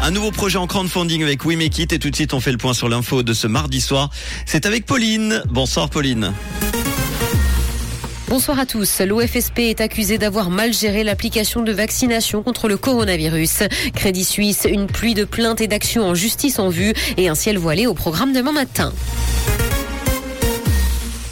Un nouveau projet en crowdfunding avec We Make It et tout de suite on fait le point sur l'info de ce mardi soir. C'est avec Pauline. Bonsoir Pauline. Bonsoir à tous. L'OFSP est accusé d'avoir mal géré l'application de vaccination contre le coronavirus. Crédit Suisse, une pluie de plaintes et d'actions en justice en vue et un ciel voilé au programme demain matin.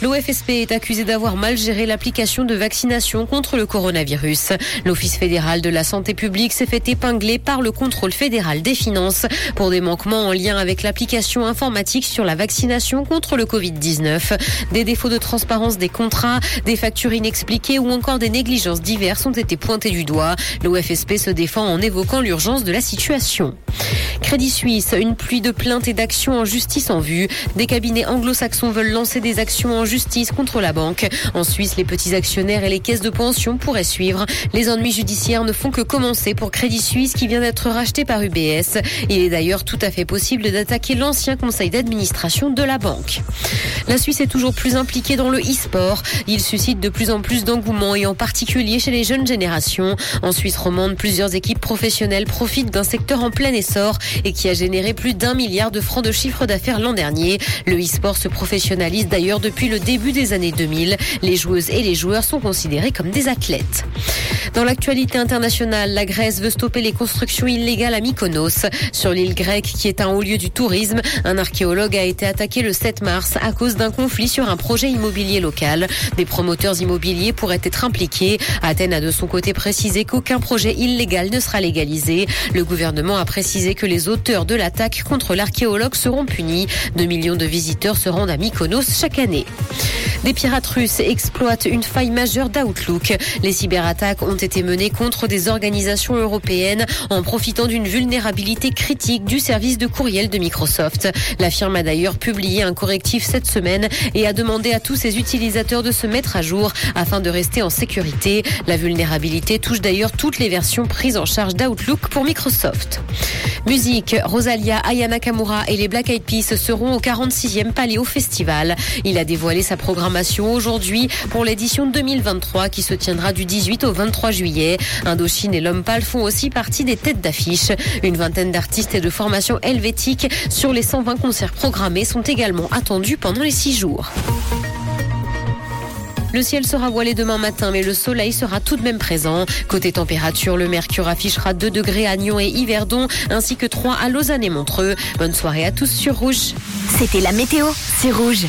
L'OFSP est accusé d'avoir mal géré l'application de vaccination contre le coronavirus. L'Office fédéral de la santé publique s'est fait épingler par le contrôle fédéral des finances pour des manquements en lien avec l'application informatique sur la vaccination contre le Covid-19. Des défauts de transparence des contrats, des factures inexpliquées ou encore des négligences diverses ont été pointés du doigt. L'OFSP se défend en évoquant l'urgence de la situation. Crédit Suisse, une pluie de plaintes et d'actions en justice en vue. Des cabinets anglo-saxons veulent lancer des actions en justice contre la banque. En Suisse, les petits actionnaires et les caisses de pension pourraient suivre. Les ennuis judiciaires ne font que commencer pour Crédit Suisse qui vient d'être racheté par UBS. Il est d'ailleurs tout à fait possible d'attaquer l'ancien conseil d'administration de la banque. La Suisse est toujours plus impliquée dans le e-sport. Il suscite de plus en plus d'engouement et en particulier chez les jeunes générations. En Suisse romande, plusieurs équipes professionnelles profitent d'un secteur en plein essor et qui a généré plus d'un milliard de francs de chiffre d'affaires l'an dernier. Le e-sport se professionnalise d'ailleurs depuis le début des années 2000. Les joueuses et les joueurs sont considérés comme des athlètes. Dans l'actualité internationale, la Grèce veut stopper les constructions illégales à Mykonos. Sur l'île grecque, qui est un haut lieu du tourisme, un archéologue a été attaqué le 7 mars à cause d'un conflit sur un projet immobilier local. Des promoteurs immobiliers pourraient être impliqués. Athènes a de son côté précisé qu'aucun projet illégal ne sera légalisé. Le gouvernement a précisé que les auteurs de l'attaque contre l'archéologue seront punis. Deux millions de visiteurs se rendent à Mykonos chaque année. Des pirates russes exploitent une faille majeure d'Outlook. Les cyberattaques ont été menées contre des organisations européennes en profitant d'une vulnérabilité critique du service de courriel de Microsoft. La firme a d'ailleurs publié un correctif cette semaine et a demandé à tous ses utilisateurs de se mettre à jour afin de rester en sécurité. La vulnérabilité touche d'ailleurs toutes les versions prises en charge d'Outlook pour Microsoft. Musique, Rosalia, Aya Nakamura et les Black Eyed Peas seront au 46e Paléo Festival. Il a dévoilé sa programmation aujourd'hui pour l'édition 2023 qui se tiendra du 18 au 23 juillet. Indochine et L'Homme font aussi partie des têtes d'affiche. Une vingtaine d'artistes et de formations helvétiques sur les 120 concerts programmés sont également attendus pendant les six jours. Le ciel sera voilé demain matin, mais le soleil sera tout de même présent. Côté température, le mercure affichera 2 degrés à Nyon et Yverdon, ainsi que 3 à Lausanne et Montreux. Bonne soirée à tous sur Rouge. C'était la météo, c'est Rouge.